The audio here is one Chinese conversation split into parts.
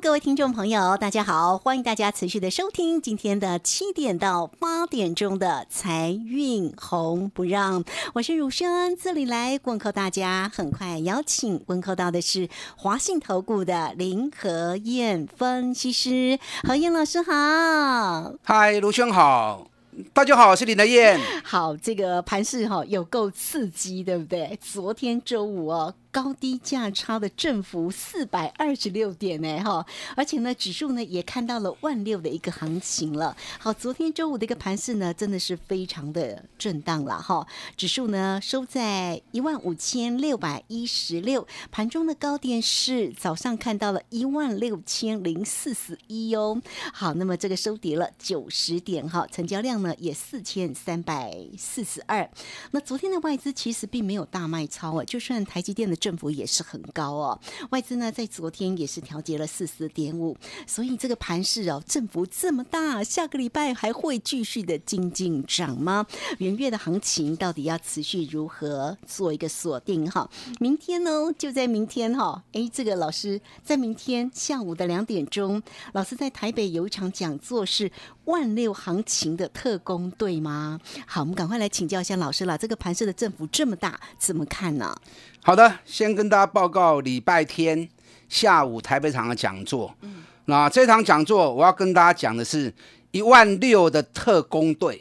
各位听众朋友，大家好，欢迎大家持续的收听今天的七点到八点钟的财运红不让，我是汝轩，这里来问候大家。很快邀请问候到的是华信投顾的林和燕分析师，何燕老师好。嗨，卢兄好，大家好，我是林德燕。好，这个盘市哈、有够刺激，对不对？昨天周五哦，高低价差的振幅四百二十六点呢，哈，而且呢，指数呢也看到了万六的一个行情了。好，昨天周五的一个盘势呢，真的是非常的震荡了哈，指数呢收在一万五千六百一十六，盘中的高点是早上看到了一万六千零四十一哦。好，那么这个收跌了九十点哈，成交量呢也四千三百四十二。那昨天的外资其实并没有大卖超啊，就算台积电的振幅也是很高哦。外资呢在昨天也是调节了四十点五，所以这个盘势哦振幅这么大，下个礼拜还会继续的精进涨吗？元月的行情到底要持续如何做一个锁定哈？明天呢就在明天哈，诶，这个老师在明天下午的两点钟，老师在台北有一场讲座是万六行情的特工队吗？好，我们赶快来请教一下老师了。这个盘势的振幅这么大，怎么看呢？好的，先跟大家报告礼拜天下午台北场的讲座。嗯那这场讲座我要跟大家讲的是一万六的特工队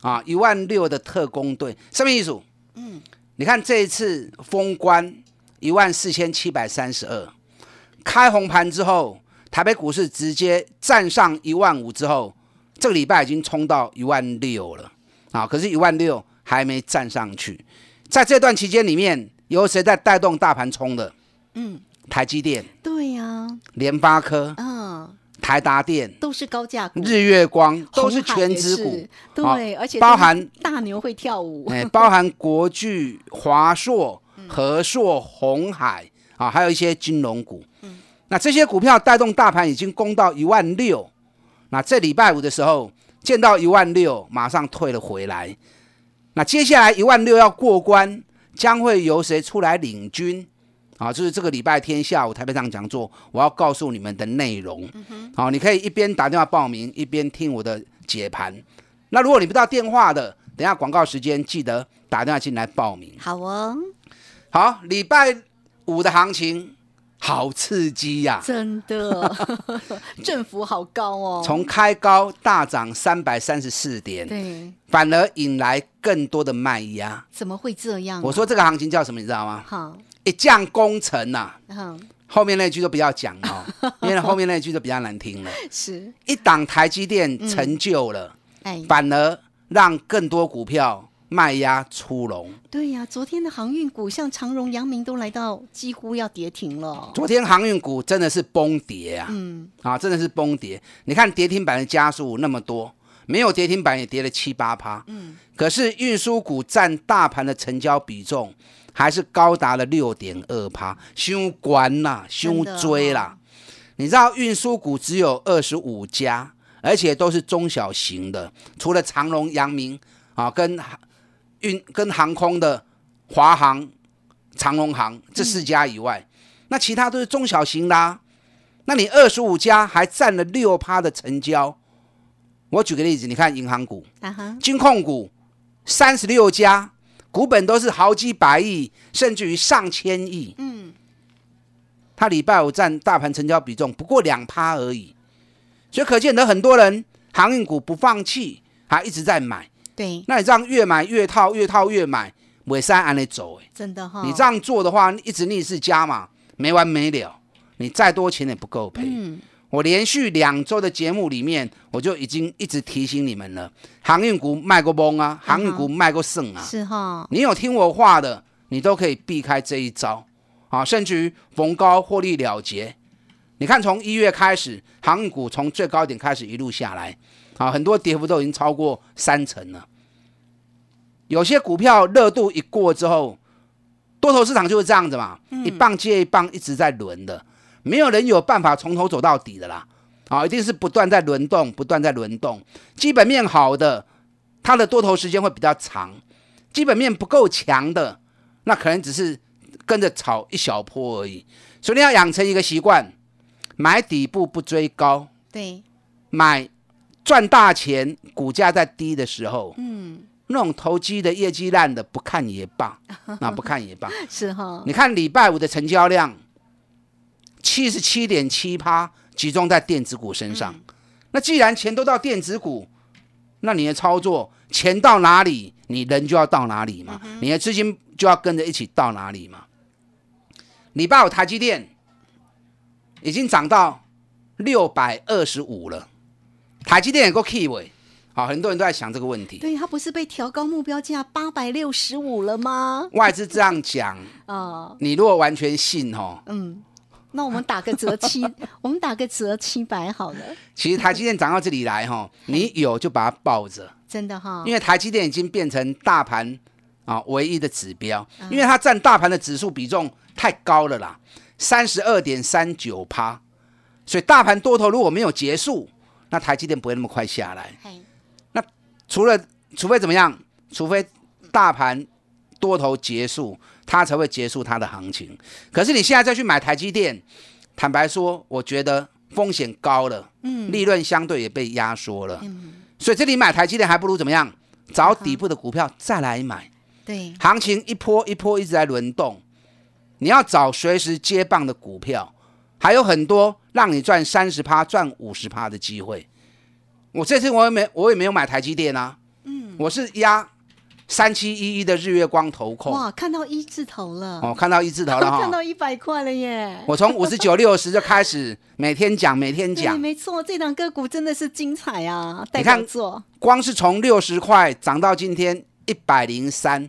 啊，一万六的特工队，什么意思？嗯，你看这一次封关一万四千七百三十二，开红盘之后，台北股市直接站上一万五之后，这个礼拜已经冲到一万六了。啊，可是，一万六还没站上去。在这段期间里面，有谁在带动大盘冲的？嗯，台积电、对呀、联发科、嗯，台达电、都是高价股，日月光。都是全指股。对，而且包含大牛会跳舞，哎，包含国巨、华硕、和硕、红海啊，还有一些金融股。那这些股票带动大盘已经攻到一万六，那这礼拜五的时候见到一万六，马上退了回来。那接下来一万六要过关，将会由谁出来领军？啊，就是这个礼拜天下午台北上讲座，我要告诉你们的内容。好、你可以一边打电话报名，一边听我的解盘。那如果你不到电话的，等一下广告时间记得打电话进来报名。好哦，好，礼拜五的行情好刺激呀、真的，振幅好高哦，从开高大涨三百三十四点，对，反而引来更多的卖压。怎么会这样啊、我说这个行情叫什么，你知道吗？好，一将功成呐、嗯，后面那句都不要讲哦，因为后面那句就比较难听了。是，一档台积电成就了，哎，反而让更多股票卖压出笼。对呀、昨天的航运股像长荣、阳明都来到几乎要跌停了，昨天航运股真的是崩跌啊，嗯，啊，真的是崩跌。你看跌停板的家数那么多，没有跌停板也跌了七八趴，嗯，可是运输股占大盘的成交比重还是高达了六点二趴，修关啦，凶真的追啦。你知道运输股只有二十五家，而且都是中小型的，除了长荣、阳明啊，跟运跟航空的华航、长荣航这四家以外，那其他都是中小型啦、那你二十五家还占了六趴的成交。我举个例子，你看银行股、金控股三十六家，股本都是好几百亿，甚至于上千亿。嗯，它礼拜五占大盘成交比重不过两趴而已，所以可见得很多人航运股不放弃，还一直在买。对，那你这样越买越套，越套越买，尾山按你走、哎，真的哈、你这样做的话，一直逆势加嘛，没完没了。你再多钱也不够赔。嗯，我连续两周的节目里面，我就已经一直提醒你们了，航运股卖过崩啊，航运股卖过剩啊。是哈，你有听我话的，你都可以避开这一招啊，甚至于逢高获利了结。你看，从一月开始，航运股从最高点开始一路下来，啊，很多跌幅都已经超过三成了。有些股票热度一过之后，多头市场就是这样子嘛，一棒接一棒，一直在轮的，没有人有办法从头走到底的啦。啊，一定是不断在轮动，不断在轮动。基本面好的，它的多头时间会比较长；基本面不够强的，那可能只是跟着炒一小波而已。所以你要养成一个习惯，买底部不追高，对，买赚大钱，股价在低的时候，嗯，那种投机的业绩烂的不看也罢，那不看也罢。是哈，你看礼拜五的成交量七十七点七趴。集中在电子股身上，那既然钱都到电子股，那你的操作钱到哪里，你人就要到哪里嘛，你的资金就要跟着一起到哪里嘛。礼拜五台积电已经涨到六百二十五了，台积电有个 key 位，好，很多人都在想这个问题。对，它不是被调高目标价八百六十五了吗？外资这样讲，哦，你如果完全信哦，嗯。那我们打个折七，我们打个折七百好了。其实台积电涨到这里来哈，你有就把它抱着，真的哈。因为台积电已经变成大盘啊唯一的指标，因为它占大盘的指数比重太高了啦，三十二点三九趴。所以大盘多头如果没有结束，那台积电不会那么快下来。那除了除非怎么样？除非大盘多头结束。它才会结束它的行情。可是你现在再去买台积电，坦白说，我觉得风险高了，嗯，利润相对也被压缩了，嗯，所以这里买台积电还不如怎么样？找底部的股票再来买。对，行情一波一波一直在轮动，你要找随时接棒的股票，还有很多让你赚三十趴、赚五十趴的机会。我这次我也没我也没有买台积电啊，嗯，我是压。三七一一的日月光投控，哇，看到一字头了哦，看到一字头了哈，看到一百块了耶！我从五十九六十就开始每天讲，每天讲，没错，这档个股真的是精彩啊！你看，光是从六十块涨到今天一百零三，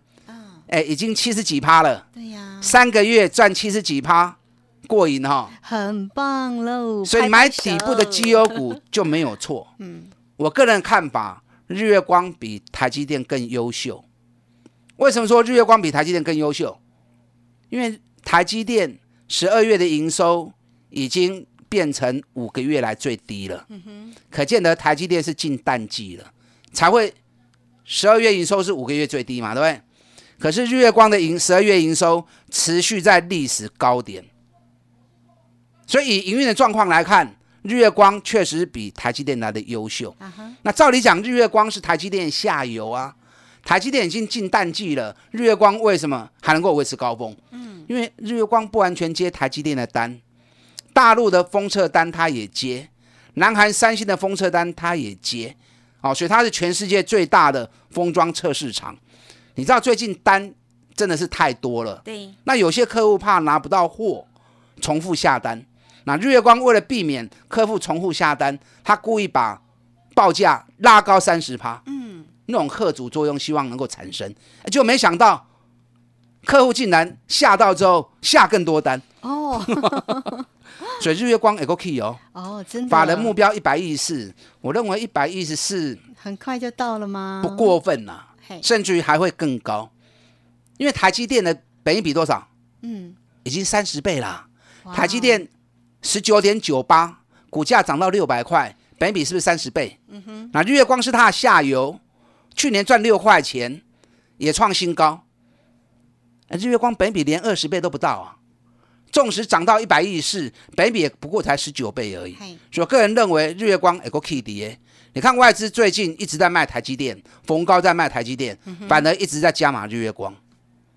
哎，已经七十几趴了。对呀，三个月赚七十几趴，过瘾哈，很棒喽。所以买底部的绩优股就没有错。嗯，我个人看法。日月光比台积电更优秀，为什么说日月光比台积电更优秀？因为台积电十二月的营收已经变成五个月来最低了，嗯可见得台积电是进淡季了，才会十二月营收是五个月最低嘛，对不对？可是日月光的营十二月营收持续在历史高点，所以以营运的状况来看。日月光确实比台积电来的优秀。那照理讲，日月光是台积电下游啊，台积电已经进淡季了，日月光为什么还能够维持高峰？嗯，因为日月光不完全接台积电的单，大陆的封测单它也接，南韩三星的封测单它也接，哦，所以它是全世界最大的封装测试厂。你知道最近单真的是太多了，对，那有些客户怕拿不到货，重复下单。那日月光为了避免客户重复下单，他故意把报价拉高三十趴，嗯，那种贺主作用希望能够产生，就没想到客户竟然下到之后下更多单。哦，所以日月光也够 key 哦，哦，真的，法人目标一百一十四，我认为一百一十四很快就到了吗？不过分呐，甚至于还会更高，因为台积电的本益比多少？嗯，已经三十倍啦，台积电。十九点九八，股价涨到六百块，本比是不是三十倍？嗯哼。那日月光是它的下游，去年赚六块钱，也创新高。日月光本比连二十倍都不到啊！纵使涨到一百亿市，本比也不过才十九倍而已。所以我个人认为日月光也够 K 跌。你看外资最近一直在卖台积电，逢高在卖台积电，反而一直在加码日月光。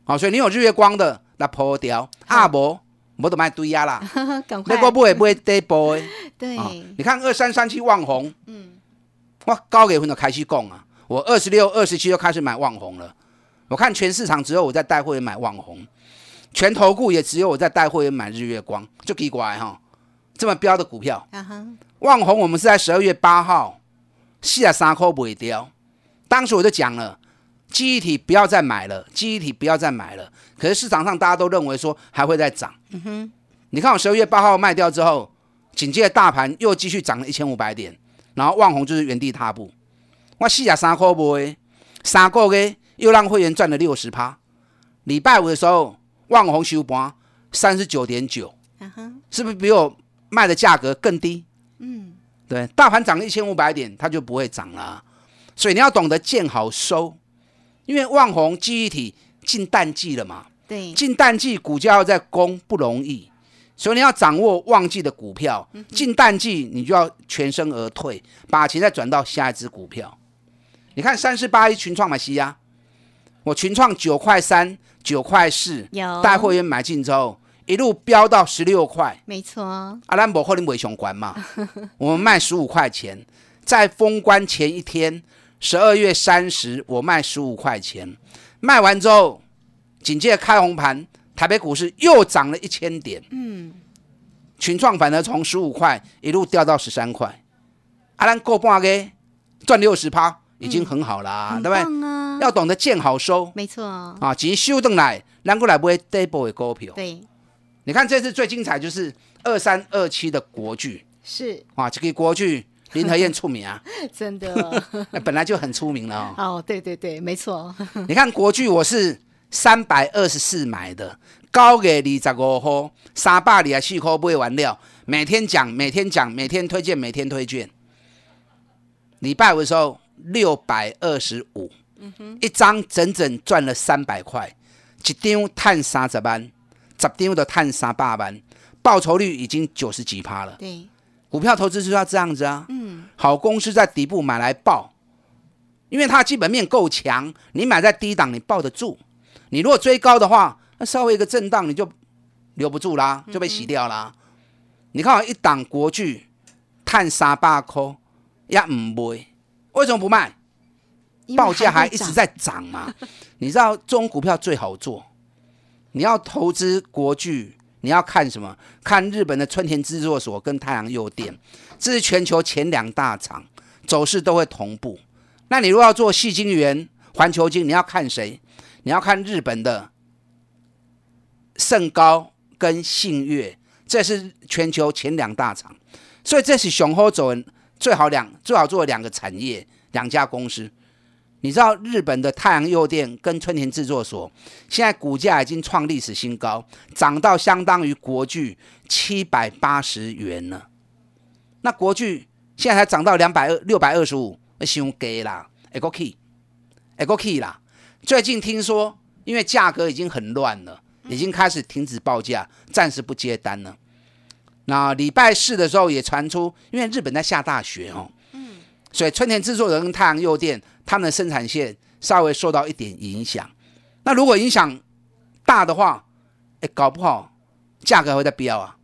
好，所以你有日月光的，那破掉阿伯。我都卖堆压啦，那个不会不会跌波的。对，你看二三三七旺红，嗯，我高给分都开始供啊，我二十六、二十七就开始买旺红了。我看全市场只有我在带会员买旺红，全投顾也只有我在带会员买日月光，就奇怪哈，这么标的股票。旺红我们是在十二月八号四十三块卖掉，当时我就讲了，记忆体不要再买了，记忆体不要再买了。可是市场上大家都认为说还会再涨。嗯哼，你看我十二月八号卖掉之后，紧接着大盘又继续涨了一千五百点，然后万红就是原地踏步。我四十三块卖，三个月又让会员赚了六十趴。礼拜五的时候，万红收盘三十九点九，是不是比我卖的价格更低？嗯，对，大盘涨了一千五百点，它就不会涨了。所以你要懂得见好收，因为万红记忆体进淡季了嘛，对，进淡季股价要在攻不容易，所以你要掌握旺季的股票。进淡季你就要全身而退，把钱再转到下一只股票。你看三四八一群创买西呀，我群创九块三、九块四，有带会员买进之后，一路飙到十六块。没错，阿兰博后能尾熊关嘛，我们卖十五块钱，在封关前一天，十二月三十，我卖十五块钱，卖完之后，紧接着开红盘，台北股市又涨了一千点，嗯，群创反而从十五块一路掉到十三块，阿兰过半个赚六十趴，已经很好啦，很对不对？啊，要懂得见好收。没错，啊，钱收回来，咱过来买 double 的股票。对，你看这次最精彩就是二三二七的国巨。是。啊，这个国剧林和燕出名啊，真的，那 本来就很出名了哦。哦，对对对，没错，你看国剧，我是三百二十四买的，高给二十五号，三百二十四块买完了，每天讲，每天讲，每天推荐，每天推荐。礼拜五的时候六百二十五，一张整整赚了三百块，一张探三十万，十张都探三百万，报酬率已经九十几趴了。对，股票投资就是要这样子啊。嗯，好公司在底部买来报，因为它基本面够强，你买在低档你抱得住。你如果追高的话，那稍微一个震荡你就留不住啦，就被洗掉啦。你看我一档国巨，探三百块也唔卖，为什么不卖？报价还一直在涨嘛。你知道这种股票最好做，你要投资国巨，你要看什么？看日本的春田制作所跟太阳诱电，这是全球前两大厂，走势都会同步。那你如果要做细晶圆、环球晶，你要看谁？你要看日本的盛高跟信越，这是全球前两大厂，所以这是雄厚走最好两最好做两个产业，两家公司。你知道日本的太阳诱电跟春田制作所，现在股价已经创历史新高，涨到相当于国巨七百八十元了。那国巨现在才涨到两百二六百二十五，伤低啦，哎个去，会个去啦。最近听说，因为价格已经很乱了，已经开始停止报价，暂时不接单了。那礼拜四的时候也传出，因为日本在下大雪哦，所以春田制作人跟太阳诱电他们的生产线稍微受到一点影响。那如果影响大的话，哎，搞不好价格会在飙啊。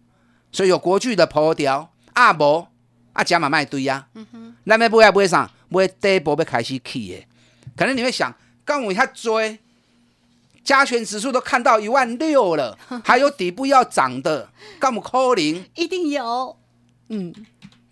所以有国巨的破掉，啊无啊加码卖堆啊。嗯哼，咱要买啊买啥？买第一波要开始起的。可能你会想，刚我一追，加权指数都看到一万六了，还有底部要涨的，干嘛扣零？一定有，嗯，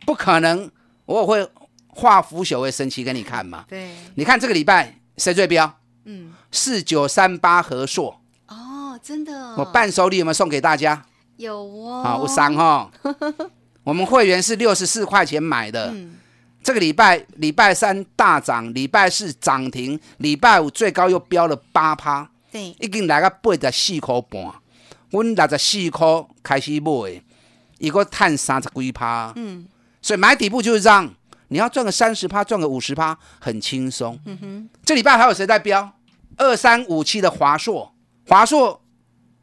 不可能，我会化腐朽为神奇给你看嘛。对，你看这个礼拜谁最标？嗯，四九三八和硕，哦，真的，我伴手礼有没有送给大家？有哦，好，我三哈。我们会员是六十四块钱买的，嗯，这个礼拜礼拜三大涨，礼拜四涨停，礼拜五最高又飙了八趴，对，已经来个八十四块半。我六十四块开始买，一个探三十几趴，嗯，所以买底部就是这样，你要赚个三十趴，赚个五十趴，很轻松。嗯哼，这礼拜还有谁在飙？二三五七的华硕，华硕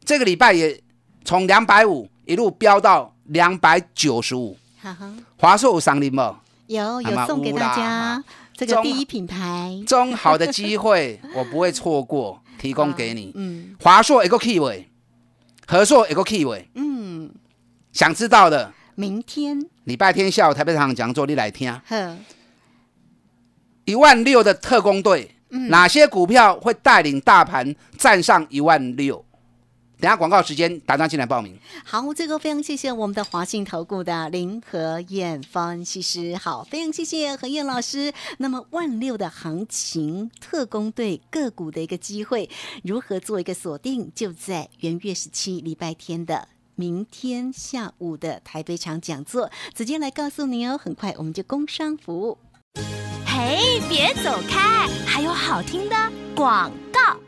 这个礼拜也从两百五一路飙到两百九十五。华硕有赏你吗？有有送给大家这个第一品牌，中好的机会我不会错过，提供给你。嗯华硕一个 key 位，和硕一个 key 位，嗯，想知道的，明天，礼拜天下午台北场讲座你来听。呵，一万六的特工队，嗯哪些股票会带领大盘站上一万六？等下广告时间打电话进来报名。好，这个非常谢谢我们的华信投顾的林和燕分析师。好，非常谢谢何燕老师。那么万六的行情，特工队个股的一个机会，如何做一个锁定？就在元月十七礼拜天的。明天下午的台北场讲座，直接来告诉你哦。很快我们就工商服务。嘿，别走开，还有好听的广告。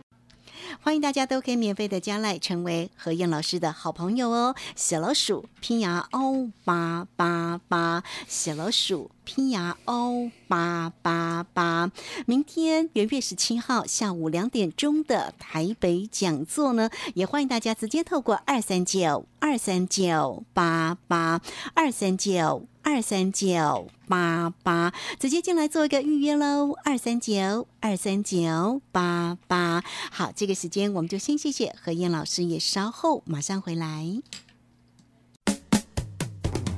欢迎大家都可以免费的加赖，成为何燕老师的好朋友哦。小老鼠拼牙哦八八八，小老鼠拼牙 O 八八八。明天元月十七号下午两点钟的台北讲座呢，也欢迎大家直接透过二三九二三九八八二三九。二三九八八，直接进来做一个预约喽！二三九二三九八八，好，这个时间我们就先谢谢何燕老师，也稍后马上回来。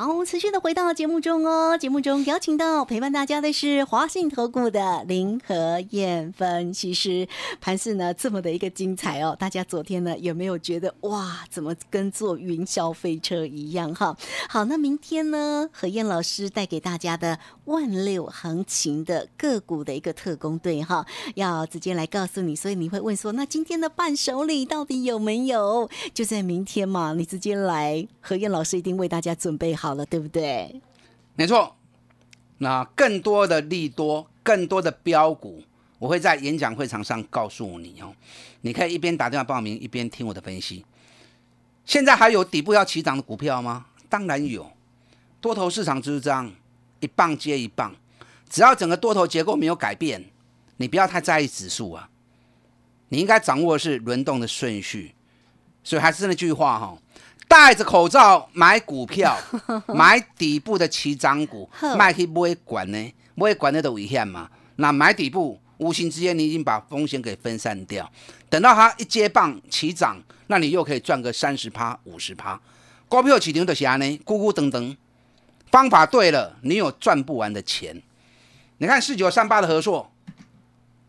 好，持续的回到节目中哦。节目中邀请到陪伴大家的是华信投顾的林和燕分析师。盘市呢这么的一个精彩哦，大家昨天呢有没有觉得哇，怎么跟坐云霄飞车一样哈？好，那明天呢，何燕老师带给大家的万六行情的个股的一个特工队哈，要直接来告诉你。所以你会问说，那今天的伴手礼到底有没有？就在明天嘛，你直接来，何燕老师一定为大家准备好。好了，对不对？没错。那更多的利多，更多的标股，我会在演讲会场上告诉你哦。你可以一边打电话报名，一边听我的分析。现在还有底部要起涨的股票吗？当然有。多头市场就是这样，一棒接一棒。只要整个多头结构没有改变，你不要太在意指数啊。你应该掌握的是轮动的顺序。所以还是那句话哈。戴着口罩买股票，买底部的起涨股，卖去不会管呢？不会管那都危险嘛？那买底部，无形之间你已经把风险给分散掉。等到它一接棒起涨，那你又可以赚个三十趴、五十趴。股票起牛的啥呢？咕咕噔噔，方法对了，你有赚不完的钱。你看四九三八的合硕，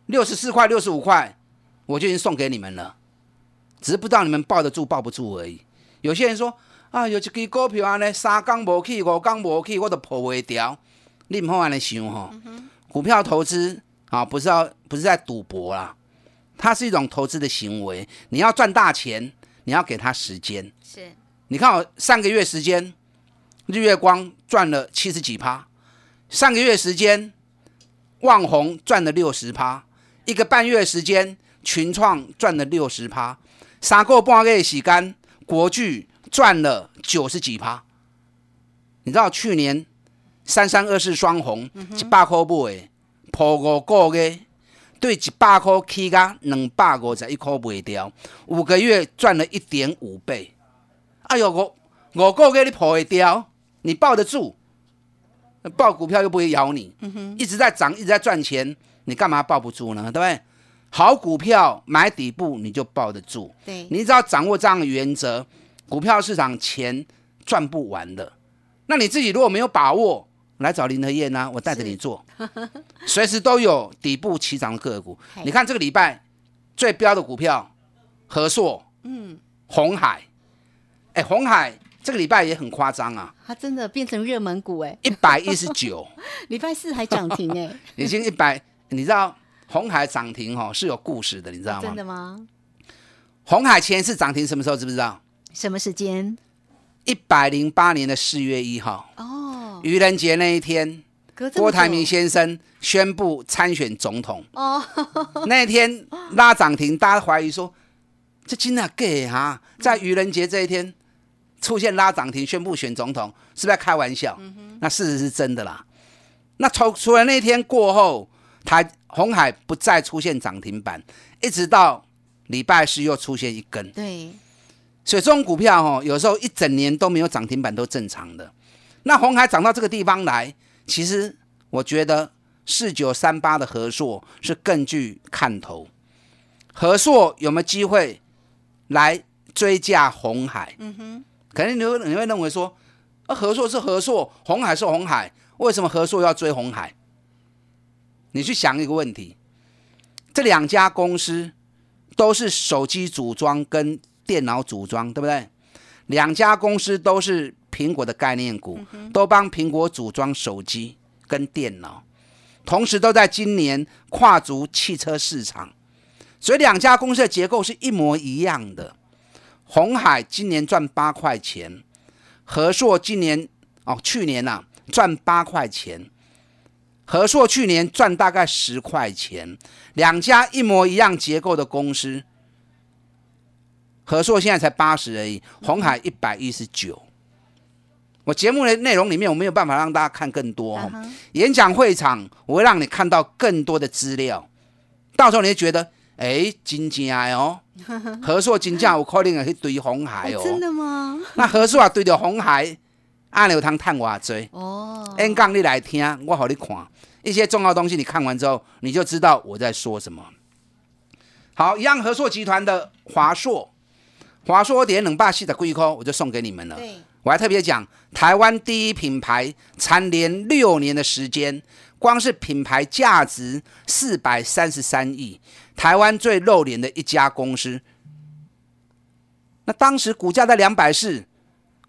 六十四块、六十五块，我就已经送给你们了，只是不知道你们抱得住抱不住而已。有些人说啊，有一支股票安尼三缸无起，五缸无起，我都破未掉。你唔好安尼想吼，股票投资啊，不是要不是在赌博啦，它是一种投资的行为。你要赚大钱，你要给他时间。是，你看我上个月时间，日月光赚了七十几趴，上个月时间，旺宏赚了六十趴，一个半月时间，群创赚了六十趴，三个半月时间。国巨赚了九十几趴，你知道去年三三二四双红一百块买，破五个月对一百块起价两百五十一块卖掉，五个月赚了一点五倍。哎呦，五五个月你破会掉，你抱得住？抱股票又不会咬你，一直在涨，一直在赚钱，你干嘛抱不住呢？对不对？好股票买底部你就抱得住，对，你只要掌握这样的原则，股票市场钱赚不完的。那你自己如果没有把握，来找林德燕呢，我带着你做，随时都有底部起涨的个股。你看这个礼拜最标的股票，和硕，嗯，红海，哎，红海这个礼拜也很夸张啊，它真的变成热门股哎，一百一十九，礼拜四还涨停哎，已经一百，你知道？红海涨停哈是有故事的，你知道吗？真的吗？红海前一次涨停什么时候？知不知道？什么时间？一百零八年的四月一号。哦。愚人节那一天，郭台铭先生宣布参选总统。哦。那天拉涨停，大家怀疑说这真的 gay 哈，在愚人节这一天出现拉涨停，宣布选总统，是不是在开玩笑？那事实是真的啦。那除除了那天过后。台红海不再出现涨停板，一直到礼拜四又出现一根。对，所以这种股票哦，有时候一整年都没有涨停板都正常的。那红海涨到这个地方来，其实我觉得四九三八的合硕是更具看头。合硕有没有机会来追价红海？嗯哼，可能你会你会认为说，啊，合硕是合硕，红海是红海，为什么合硕要追红海？你去想一个问题，这两家公司都是手机组装跟电脑组装，对不对？两家公司都是苹果的概念股，都帮苹果组装手机跟电脑，同时都在今年跨足汽车市场，所以两家公司的结构是一模一样的。红海今年赚八块钱，和硕今年哦去年呐、赚八块钱。和硕去年赚大概十块钱，两家一模一样结构的公司，和硕现在才八十而已，红海一百一十九。我节目的内容里面我没有办法让大家看更多哦，演讲会场我会让你看到更多的资料，到时候你会觉得，哎，金价哦，和硕金价有可能去对红海哦，真的吗？那和硕啊对着红海，按有通探偌济。哦，，N 杠你来听，我好你看一些重要东西，你看完之后你就知道我在说什么。好，一样和硕集团的华硕，华硕点两百四十几块，我就送给你们了。对，我还特别讲，台湾第一品牌蝉联六年的时间，光是品牌价值四百三十三亿，台湾最露脸的一家公司。那当时股价在两百四，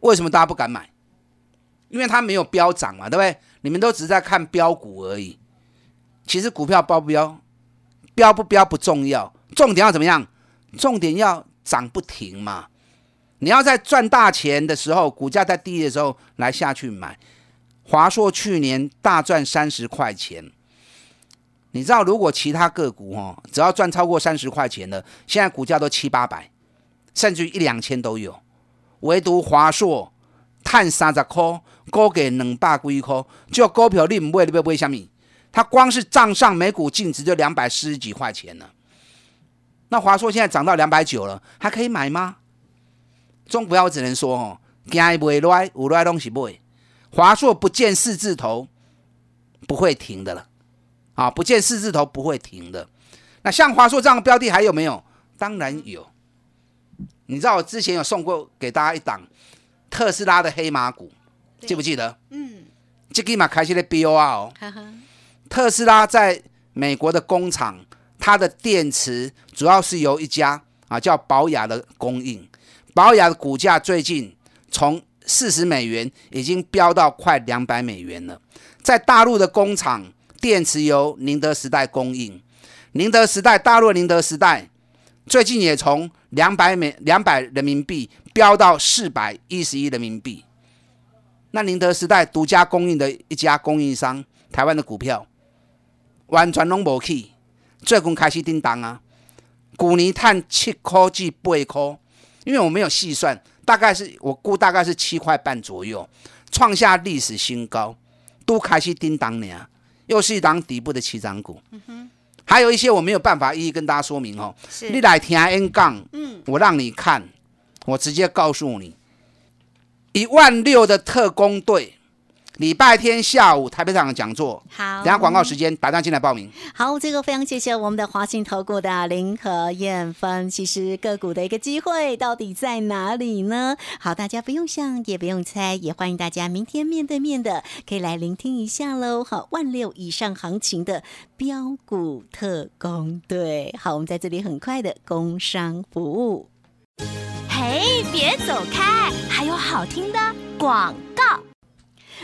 为什么大家不敢买？因为它没有飙涨嘛，对不对？你们都只是在看标股而已。其实股票标不标，标不标不重要，重点要怎么样？重点要涨不停嘛。你要在赚大钱的时候，股价在低的时候来下去买。华硕去年大赚三十块钱，你知道如果其他个股哦，只要赚超过三十块钱的，现在股价都七八百，甚至于一两千都有，唯独华硕探三十块，高给两百几块，就股票你唔买，你要买什么？它光是账上每股净值就两百四十几块钱了。那华硕现在涨到两百九了，还可以买吗？中股票我只能说哦，惊伊袂来，有来拢是买。华硕不见四字头不会停的了，啊，不见四字头不会停的。那像华硕这样的标的还有没有？当然有。你知道我之前有送过给大家一档特斯拉的黑马股，记不记得？嗯，这个嘛开始的 BOR 哦。哈哈，特斯拉在美国的工厂，它的电池主要是由一家啊叫宝雅的供应。宝雅的股价最近从四十美元已经飙到快两百美元了。在大陆的工厂，电池由宁德时代供应。宁德时代，大陆的宁德时代最近也从两百美两百人民币飙到四百一十一人民币。那宁德时代独家供应的一家供应商，台湾的股票完全拢无去，最近开始叮当啊，古尼探七块至八块，因为我没有细算，大概是我估大概是七块半左右，创下历史新高，都开始叮当呢，又是一档底部的起涨股。还有一些我没有办法一一跟大家说明哦，是。你来听 N 杠，嗯，我让你看，我直接告诉你，一万六的特工队，礼拜天下午台北场的讲座，好，等下广告时间打电进来报名。好，这个非常谢谢我们的华信投顾的林和燕芬。其实，个股的一个机会到底在哪里呢？好，大家不用想，也不用猜，也欢迎大家明天面对面的可以来聆听一下喽。好，万六以上行情的标股特工队，好，我们在这里很快的工商服务。哎，别走开，还有好听的广告。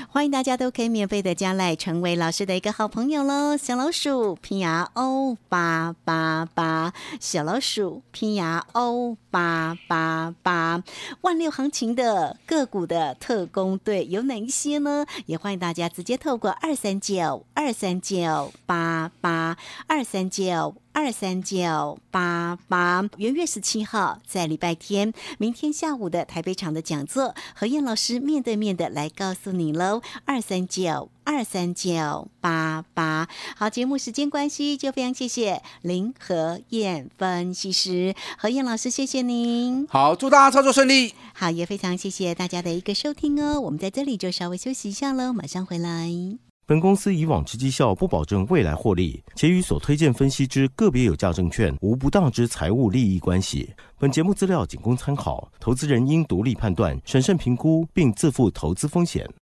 欢迎大家都可以免费的加来，成为老师的一个好朋友喽！小老鼠拼牙 O 八八八，小老鼠拼牙 O 八八八。万六行情的个股的特工队有哪一些呢？也欢迎大家直接透过二三九二三九八八二三九。二三九八八，元月十七号在礼拜天，明天下午的台北场的讲座，何燕老师面对面的来告诉你喽。二三九二三九八八。好，节目时间关系，就非常谢谢林和燕分析师何燕老师，谢谢您。好，祝大家操作顺利。好，也非常谢谢大家的一个收听哦。我们在这里就稍微休息一下喽，马上回来。本公司以往之绩效不保证未来获利，且与所推荐分析之个别有价证券无不当之财务利益关系。本节目资料仅供参考，投资人应独立判断、审慎评估，并自负投资风险。